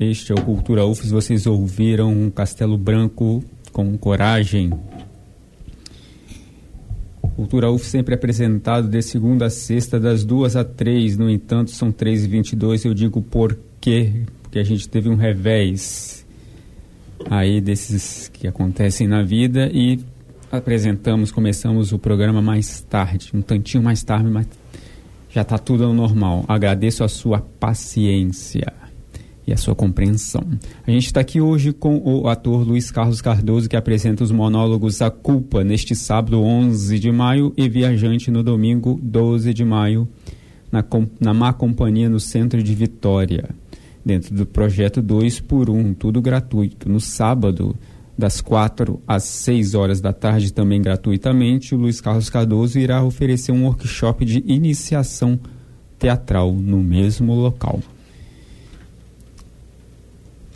Este é o Cultura UFES. Vocês ouviram Castelo Branco com coragem. Cultura UF sempre apresentado de segunda a sexta, das duas a três. No entanto, são três e vinte e dois. Eu digo por quê? Porque a gente teve um revés aí desses que acontecem na vida e apresentamos, começamos o programa mais tarde, um tantinho mais tarde, mas já está tudo ao normal. Agradeço a sua paciência e a sua compreensão. A gente está aqui hoje com o ator Luiz Carlos Cardoso, que apresenta os monólogos A Culpa neste sábado 11 de maio e Viajante no domingo 12 de maio, na, na Má Companhia no centro de Vitória, dentro do projeto 2 por 1, tudo gratuito. No sábado, das 4 às 6 horas da tarde, também gratuitamente, o Luiz Carlos Cardoso irá oferecer um workshop de iniciação teatral no mesmo local.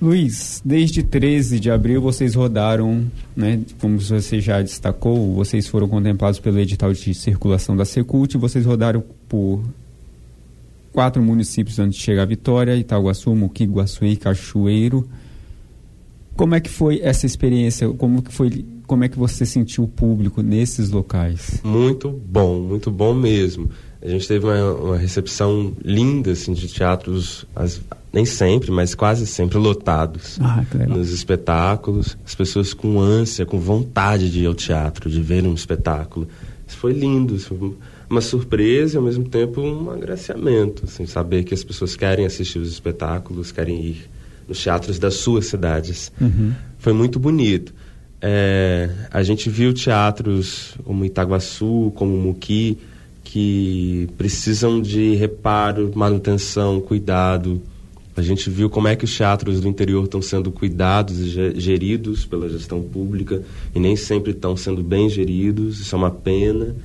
Luiz, desde 13 de abril vocês rodaram, né, como você já destacou, vocês foram contemplados pelo edital de circulação da Secult, vocês rodaram por quatro municípios antes de chegar a Vitória, Itaguaçu, Muqui, Guaçuí, Cachoeiro. Como é que foi essa experiência? Como que foi? Como é que você sentiu o público nesses locais?
Muito bom, muito bom mesmo. A gente teve uma, uma recepção linda assim, de teatros, as, nem sempre, mas quase sempre lotados
ah,
nos espetáculos. As pessoas com ânsia, com vontade de ir ao teatro, de ver um espetáculo. Isso foi lindo, isso foi uma surpresa e ao mesmo tempo um agraciamento, assim, saber que as pessoas querem assistir os espetáculos, querem ir nos teatros das suas cidades.
Uhum.
Foi muito bonito. É, a gente viu teatros como Itaguaçu, como Muqui, que precisam de reparo, manutenção, cuidado. A gente viu como é que os teatros do interior estão sendo cuidados e geridos pela gestão pública e nem sempre estão sendo bem geridos. Isso é uma pena.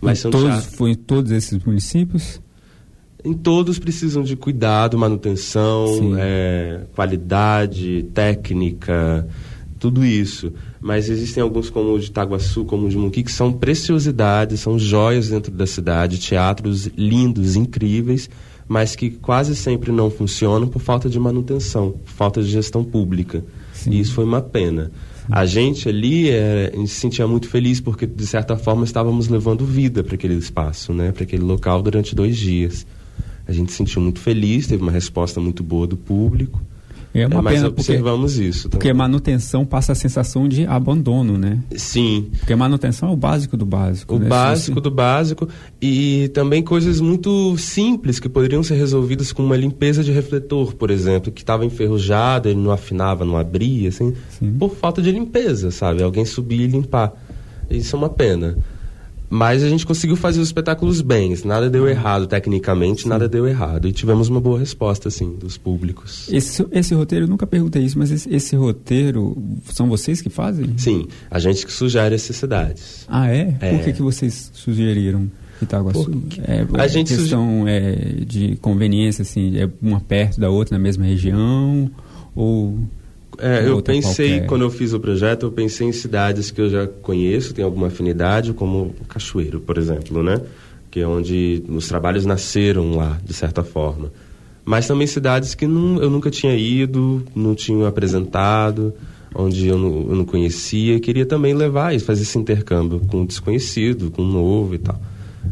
Mas
em
são
todos,
teatros...
Foi em todos esses municípios?
Em todos precisam de cuidado, manutenção, é, qualidade, técnica, tudo isso. Mas existem alguns como o de Itaguaçu, como o de Muqui, que são preciosidades, são joias dentro da cidade, teatros lindos, incríveis, mas que quase sempre não funcionam por falta de manutenção, por falta de gestão pública. Sim. E isso foi uma pena. A gente ali é, a gente se sentia muito feliz porque, de certa forma, estávamos levando vida para aquele espaço, né? para aquele local durante dois dias. A gente se sentiu muito feliz, teve uma resposta muito boa do público.
É uma
é, mas
pena
observamos
porque,
isso.
Também. Porque manutenção passa a sensação de abandono, né?
Sim.
Porque manutenção é o básico do básico.
O
né?
básico do básico e também coisas muito simples que poderiam ser resolvidas com uma limpeza de refletor, por exemplo, que estava enferrujado, ele não afinava, não abria, assim,
Sim.
por falta de limpeza, sabe? Alguém subir e limpar. Isso é uma pena. Mas a gente conseguiu fazer os espetáculos bem. Nada deu errado tecnicamente, Sim. nada deu errado. E tivemos uma boa resposta, assim, dos públicos.
Esse, esse roteiro, eu nunca perguntei isso, mas esse, esse, roteiro, são vocês que fazem?
Sim, a gente que sugere essas cidades.
Ah, é?
é.
Por que, que vocês sugeriram Itaguaçu? É,
a gente
questão suge... é, de conveniência, assim, é uma perto da outra na mesma região? Ou
É, eu pensei,
qualquer.
quando eu fiz o projeto, eu pensei em cidades que eu já conheço, tenho alguma afinidade, como Cachoeiro, por exemplo, né? Que é onde os trabalhos nasceram lá, de certa forma. Mas também cidades que não, eu nunca tinha ido, não tinha apresentado, onde eu não, eu não conhecia. Queria também levar isso, fazer esse intercâmbio com o desconhecido, com o novo e tal.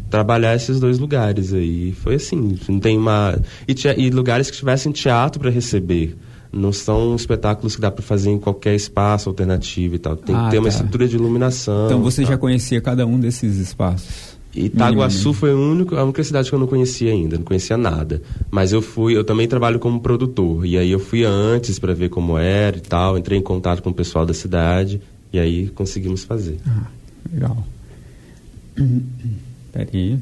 Trabalhar esses dois lugares aí. Foi assim, não tem uma... E, e lugares que tivessem teatro para receber. Não são espetáculos que dá para fazer em qualquer espaço alternativo e tal. Tem
Ah,
que ter uma
tá.
estrutura de iluminação.
Então você já conhecia cada um desses espaços?
Itaguaçu foi o único, a única cidade que eu não conhecia ainda, não conhecia nada. Mas eu fui, eu também trabalho como produtor. E aí eu fui antes para ver como era e tal, entrei em contato com o pessoal da cidade e aí conseguimos fazer.
Ah, legal. Peraí.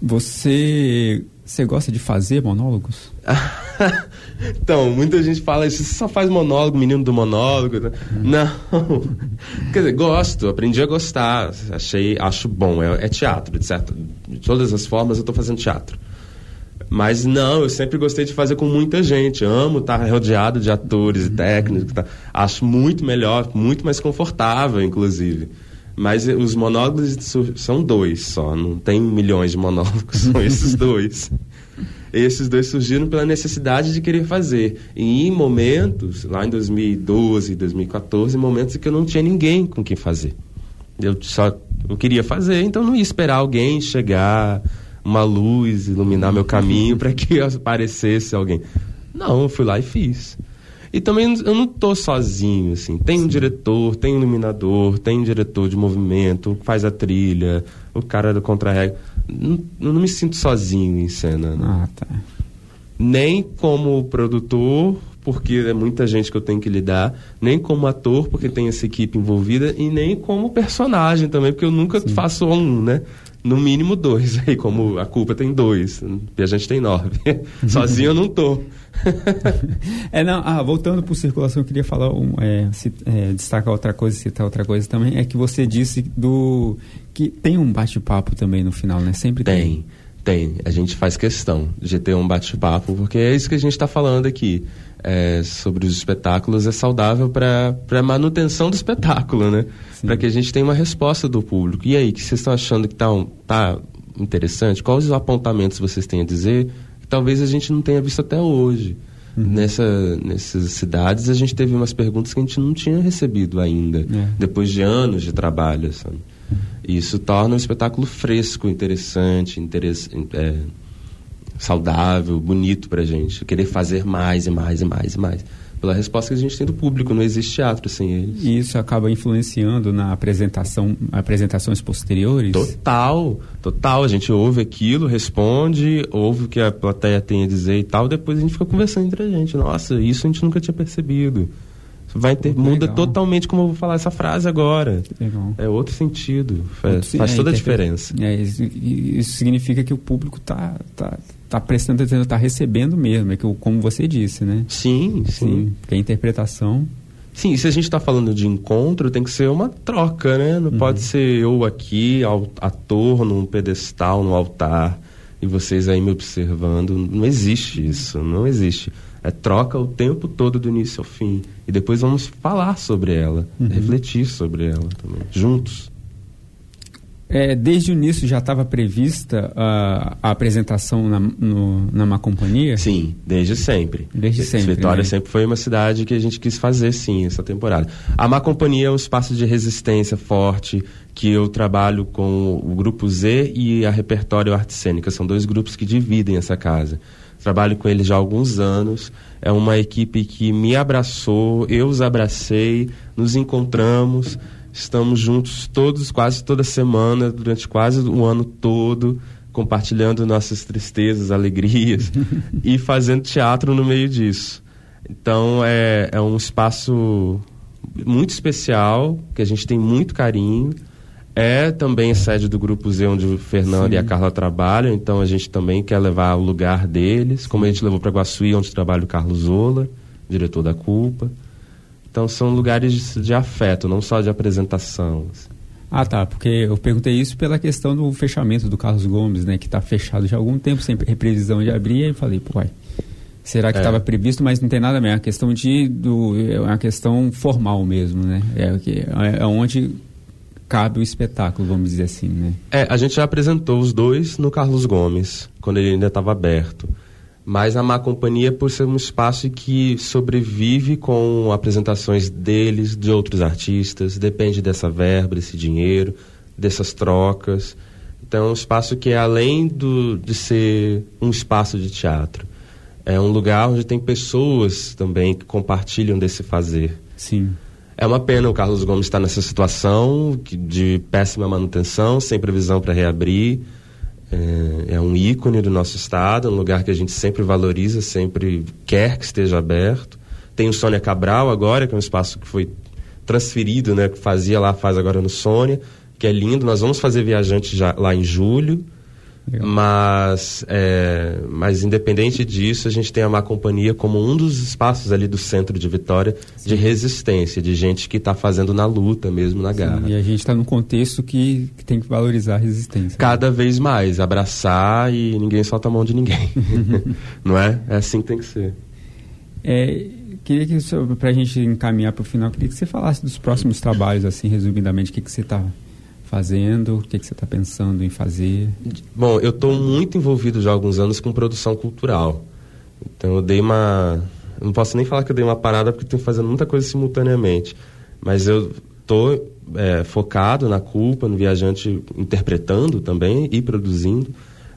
Você, você gosta de fazer monólogos?
então, muita gente fala isso, você só faz monólogo, menino do monólogo. né? Não. Quer dizer, gosto, aprendi a gostar, achei, acho bom, é, é teatro, de certo. De todas as formas eu estou fazendo teatro. Mas não, eu sempre gostei de fazer com muita gente. Amo estar rodeado de atores e técnicos. tá? Acho muito melhor, muito mais confortável, inclusive. Mas os monólogos são dois só, não tem milhões de monólogos, são esses dois. Esses dois surgiram pela necessidade de querer fazer. E em momentos, lá em 2012, 2014, momentos em que eu não tinha ninguém com quem fazer. Eu só eu queria fazer, então não ia esperar alguém chegar, uma luz iluminar meu caminho para que aparecesse alguém. Não, eu fui lá e fiz. E também eu não tô sozinho, assim. Tem um diretor, tem um iluminador, tem um diretor de movimento, faz a trilha, o cara do contra-regra. Não, eu não me sinto sozinho em cena, né?
Ah, tá.
nem como produtor, porque é muita gente que eu tenho que lidar, nem como ator, porque tem essa equipe envolvida, e nem como personagem também, porque eu nunca faço um, né? No mínimo dois, aí como a culpa tem dois, e a gente tem nove. Sozinho eu não tô.
É, não, ah, voltando para circulação, eu queria falar, um, é, ci- é, destacar outra coisa, citar outra coisa também, é que você disse do que tem um bate-papo também no final, né? Sempre
Tem, tem. A gente faz questão de ter um bate-papo, porque é isso que a gente está falando aqui. É, sobre os espetáculos é saudável para a manutenção do espetáculo, né? Para que a gente tenha uma resposta do público. E aí, que vocês estão achando que tá, um- tá interessante? Quais os apontamentos vocês têm a dizer que talvez a gente não tenha visto até hoje? Nessa, nessas cidades a gente teve umas perguntas que a gente não tinha recebido ainda,
É.
depois de anos de trabalho, sabe? E isso torna o espetáculo fresco, interessante, interess- é, saudável, bonito pra gente. Querer fazer mais e mais e mais e mais. Pela resposta que a gente tem do público, não existe teatro sem eles.
E isso acaba influenciando na apresentação, apresentações posteriores?
Total, total. A gente ouve aquilo, responde, ouve o que a plateia tem a dizer e tal, depois a gente fica conversando entre a gente. Nossa, isso a gente nunca tinha percebido. Vai ter,
Pô,
muda
legal.
totalmente como eu vou falar essa frase agora.
Legal.
É outro sentido. Faz,
Outro-
faz
é,
toda a
interpre-
diferença.
É, isso, isso significa que o público está tá, tá prestando atenção, está recebendo mesmo, é que, como você disse, né?
Sim, sim.
Porque a interpretação.
Sim, se a gente está falando de encontro, tem que ser uma troca, né? Não pode ser eu aqui, ao- ator, num pedestal, no altar, e vocês aí me observando. Não existe isso, não existe. É troca o tempo todo do início ao fim. E depois vamos falar sobre ela, refletir sobre ela também, juntos.
É, desde o início já estava prevista a, a apresentação na, no, na má companhia?
Sim, desde sempre.
Desde sempre,
Vitória
né?
sempre foi uma cidade que a gente quis fazer, sim, essa temporada. A Má Companhia é um espaço de resistência forte, que eu trabalho com o Grupo Z e a Repertório Arte Cênica. São dois grupos que dividem essa casa. Trabalho com eles já há alguns anos. É uma equipe que me abraçou, eu os abracei, nos encontramos. Estamos juntos todos, quase toda semana, durante quase o ano todo, compartilhando nossas tristezas, alegrias e fazendo teatro no meio disso. Então é, é um espaço muito especial, que a gente tem muito carinho. É também a sede do Grupo Z, onde o Fernando
Sim.
e a Carla trabalham, então a gente também quer levar o lugar deles, como a gente levou para Guaçuí, onde trabalha o Carlos Zola, diretor da Culpa. Então são lugares de, afeto, não só de apresentação.
Ah, tá, porque eu perguntei isso pela questão do fechamento do Carlos Gomes, né? Que está fechado já há algum tempo, sem previsão de abrir, e falei, pô, uai, Será que
É.
estava previsto, mas não tem nada a ver. É uma questão de do, é uma questão formal mesmo, né? É, que- é onde cabe o espetáculo, vamos dizer assim, né?
É, a gente já apresentou os dois no Carlos Gomes, quando ele ainda estava aberto. Mas a Má Companhia, por ser um espaço que sobrevive com apresentações deles, de outros artistas, depende dessa verba, desse dinheiro, dessas trocas. Então é um espaço que, além do, de ser um espaço de teatro, é um lugar onde tem pessoas também que compartilham desse fazer.
Sim.
É uma pena o Carlos Gomes estar nessa situação de péssima manutenção, sem previsão para reabrir. É, é um ícone do nosso estado, um lugar que a gente sempre valoriza, sempre quer que esteja aberto. Tem o Sônia Cabral agora, que é um espaço que foi transferido, né, que fazia lá, faz agora no Sônia, que é lindo. Nós vamos fazer Viajante já, lá em julho.
Legal.
Mas, é, mas independente disso, a gente tem a Má Companhia como um dos espaços ali do centro de Vitória de resistência, de gente que está fazendo na luta mesmo, na garra.
E a gente está num contexto que, que tem que valorizar a resistência.
Cada vez mais, abraçar e ninguém solta a mão de ninguém. Não é? É assim que tem que ser.
É, queria que, para a gente encaminhar para o final, queria que você falasse dos próximos trabalhos, assim, resumidamente, o que, que você está fazendo, o que, que você está pensando em fazer.
Bom, eu estou muito envolvido já há alguns anos com produção cultural. Então eu dei uma. Não posso nem falar que eu dei uma parada porque estou fazendo muita coisa simultaneamente. Mas eu estou focado na culpa, no viajante interpretando também e produzindo.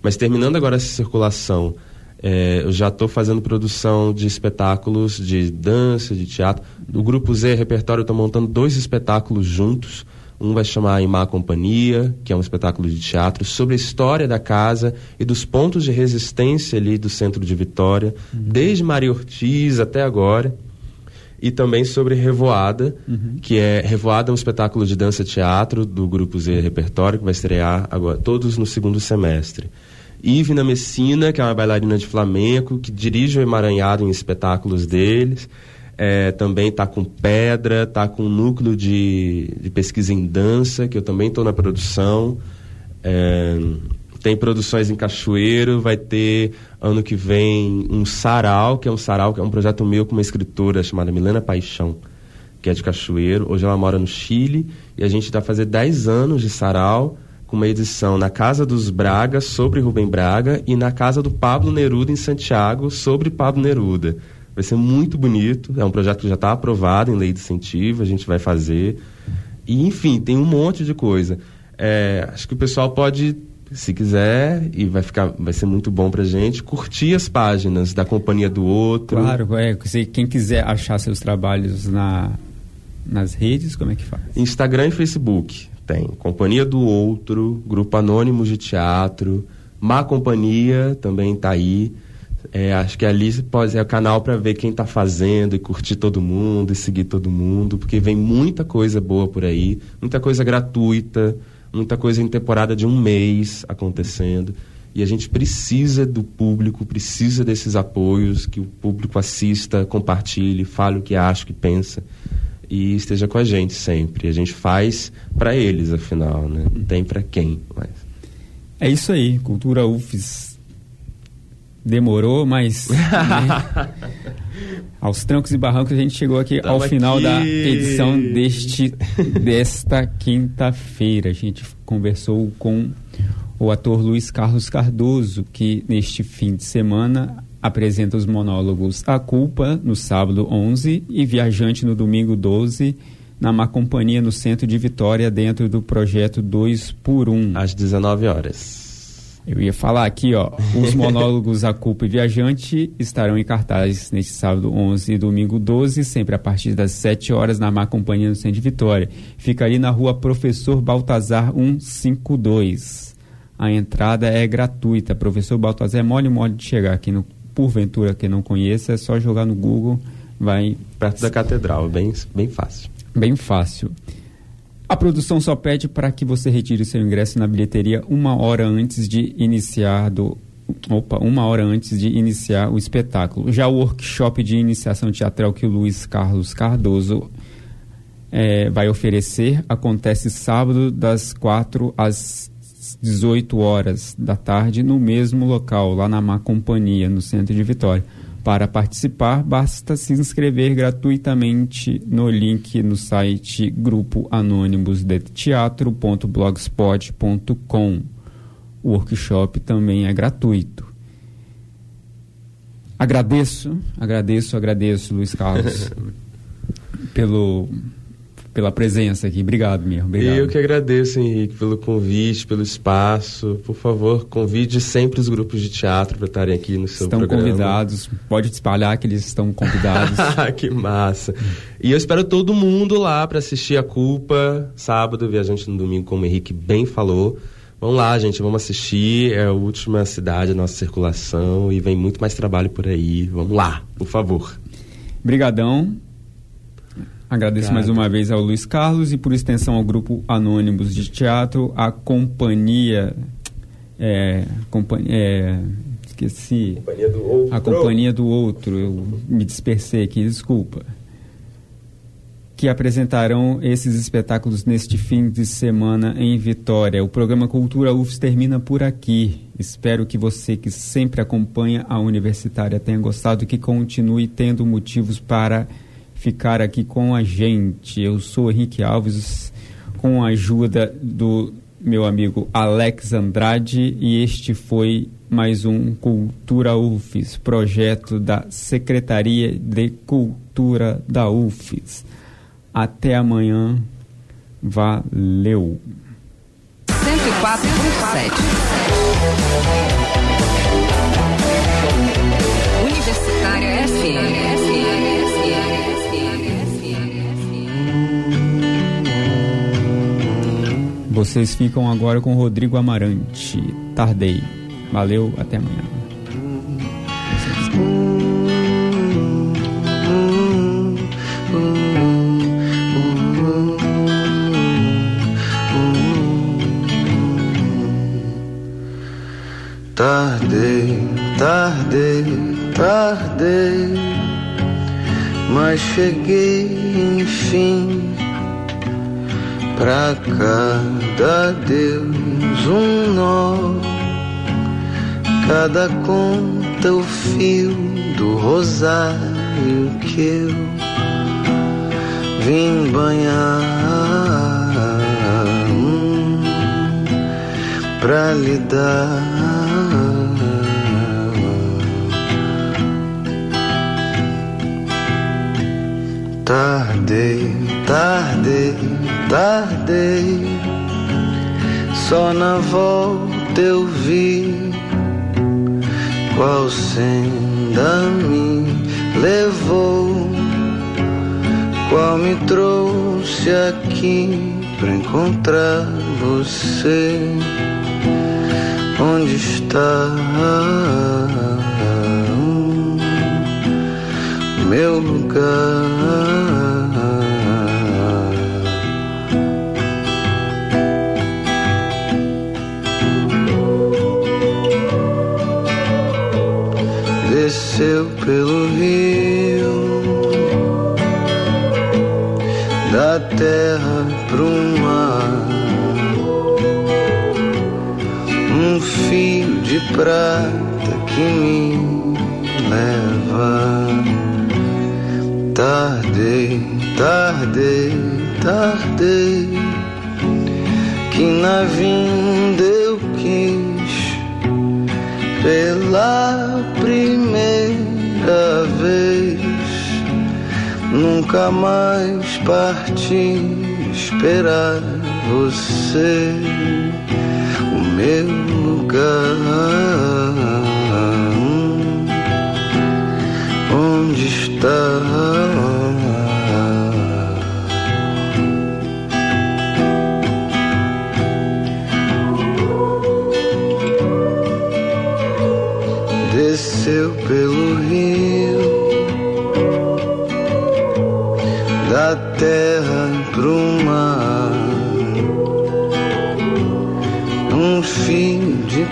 Mas terminando agora essa circulação, é, eu já estou fazendo produção de espetáculos de dança, de teatro. Do Grupo Z Repertório, estou montando dois espetáculos juntos. Um vai chamar Em Má Companhia, que é um espetáculo de teatro, sobre a história da casa e dos pontos de resistência ali do centro de Vitória, desde Maria Ortiz até agora. E também sobre Revoada, que é Revoada é um espetáculo de dança-teatro do Grupo Z Repertório, que vai estrear agora, todos no segundo semestre. Ivna Messina, que é uma bailarina de flamenco, que dirige o emaranhado em espetáculos deles. É, também está com Pedra, está com um núcleo de, de pesquisa em dança, que eu também estou na produção. É, tem produções em Cachoeiro, vai ter ano que vem um sarau, que é um sarau, que é um projeto meu com uma escritora chamada Milena Paixão, que é de Cachoeiro. Hoje ela mora no Chile e a gente vai fazer 10 anos de sarau com uma edição na Casa dos Braga sobre Rubem Braga e na Casa do Pablo Neruda em Santiago sobre Pablo Neruda. Vai ser muito bonito, é um projeto que já está aprovado em lei de incentivo, a gente vai fazer. E, enfim, tem um monte de coisa. É, acho que o pessoal pode, se quiser, e vai, ficar, vai ser muito bom pra gente, curtir as páginas da Companhia do Outro.
Claro, é, se quem quiser achar seus trabalhos na, nas redes, como é que faz?
Instagram e Facebook tem Companhia do Outro, Grupo Anônimos de Teatro, Má Companhia também tá aí. É, acho que ali pode é o canal para ver quem está fazendo e curtir todo mundo e seguir todo mundo, porque vem muita coisa boa por aí, muita coisa gratuita, muita coisa em temporada de um mês acontecendo. E a gente precisa do público, precisa desses apoios, que o público assista, compartilhe, fale o que acha, o que pensa e esteja com a gente sempre. A gente faz para eles, afinal, né? Não tem para quem. Mas...
É isso aí, Cultura UFES demorou, mas né, aos trancos e barrancos a gente chegou aqui
Tamo
ao final
aqui.
da edição deste desta quinta-feira. A gente conversou com o ator Luiz Carlos Cardoso, que neste fim de semana apresenta os monólogos A Culpa no sábado 11 e Viajante no domingo 12 na Má Companhia no centro de Vitória dentro do projeto 2 por 1.
Às 19 horas.
Eu ia falar aqui, ó, os monólogos A Culpa e Viajante estarão em cartaz neste sábado 11 e domingo 12, sempre a partir das 7 horas na Má Companhia no Centro de Vitória. Fica ali na rua Professor Baltazar 152. A entrada é gratuita. Professor Baltazar é mole mole de chegar aqui, no, porventura quem não conheça, é só jogar no Google, vai
Perto da catedral, bem, bem fácil.
bem fácil. A produção só pede para que você retire seu ingresso na bilheteria uma hora antes de iniciar do opa, uma hora antes de iniciar o espetáculo. Já o workshop de iniciação teatral que o Luiz Carlos Cardoso eh, vai oferecer acontece sábado das 4 às 18 horas da tarde no mesmo local, lá na Má Companhia, no centro de Vitória. Para participar, basta se inscrever gratuitamente no link no site Grupo Anônimos de Teatro.blogspot.com. O workshop também é gratuito. Agradeço, agradeço, agradeço, Luiz Carlos, pelo pela presença aqui. Obrigado, mesmo. Obrigado.
Eu que agradeço, Henrique, pelo convite, pelo espaço. Por favor, convide sempre os grupos de teatro para estarem aqui no seu
estão
programa.
Estão convidados. Pode espalhar que eles estão convidados.
que massa. E eu espero todo mundo lá para assistir a Culpa, sábado, Viajante no Domingo, como o Henrique bem falou. Vamos lá, gente, vamos assistir. É a última cidade da nossa circulação e vem muito mais trabalho por aí. Vamos lá, por favor.
Brigadão. Agradeço Obrigado. mais uma vez ao Luiz Carlos e, por extensão, ao Grupo Anônimos de Teatro, a companhia. É, companhia é, esqueci.
Companhia do outro.
A companhia do outro. Eu me dispersei aqui, desculpa. Que apresentarão esses espetáculos neste fim de semana em Vitória. O programa Cultura UFS termina por aqui. Espero que você que sempre acompanha a universitária tenha gostado e que continue tendo motivos para ficar aqui com a gente. Eu sou Henrique Alves, com a ajuda do meu amigo Alex Andrade, e este foi mais um Cultura UFES, projeto da Secretaria de Cultura da UFES. Até amanhã. Valeu. 104.7 Vocês ficam agora com Rodrigo Amarante. Tardei. Valeu, até amanhã.
Tardei, tardei, tardei, mas cheguei enfim Pra cada Deus um nó, cada conta o fio do rosário que eu vim banhar hum, pra lhe dar. Tardei, tardei tardei, só na volta eu vi qual senda me levou, qual me trouxe aqui pra encontrar você. Onde está meu lugar? Pelo rio da terra pro mar. Um fio de prata que me leva. Tardei tardei tardei que na vinda Nunca mais parti esperar você, o meu lugar. Onde está?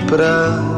Fio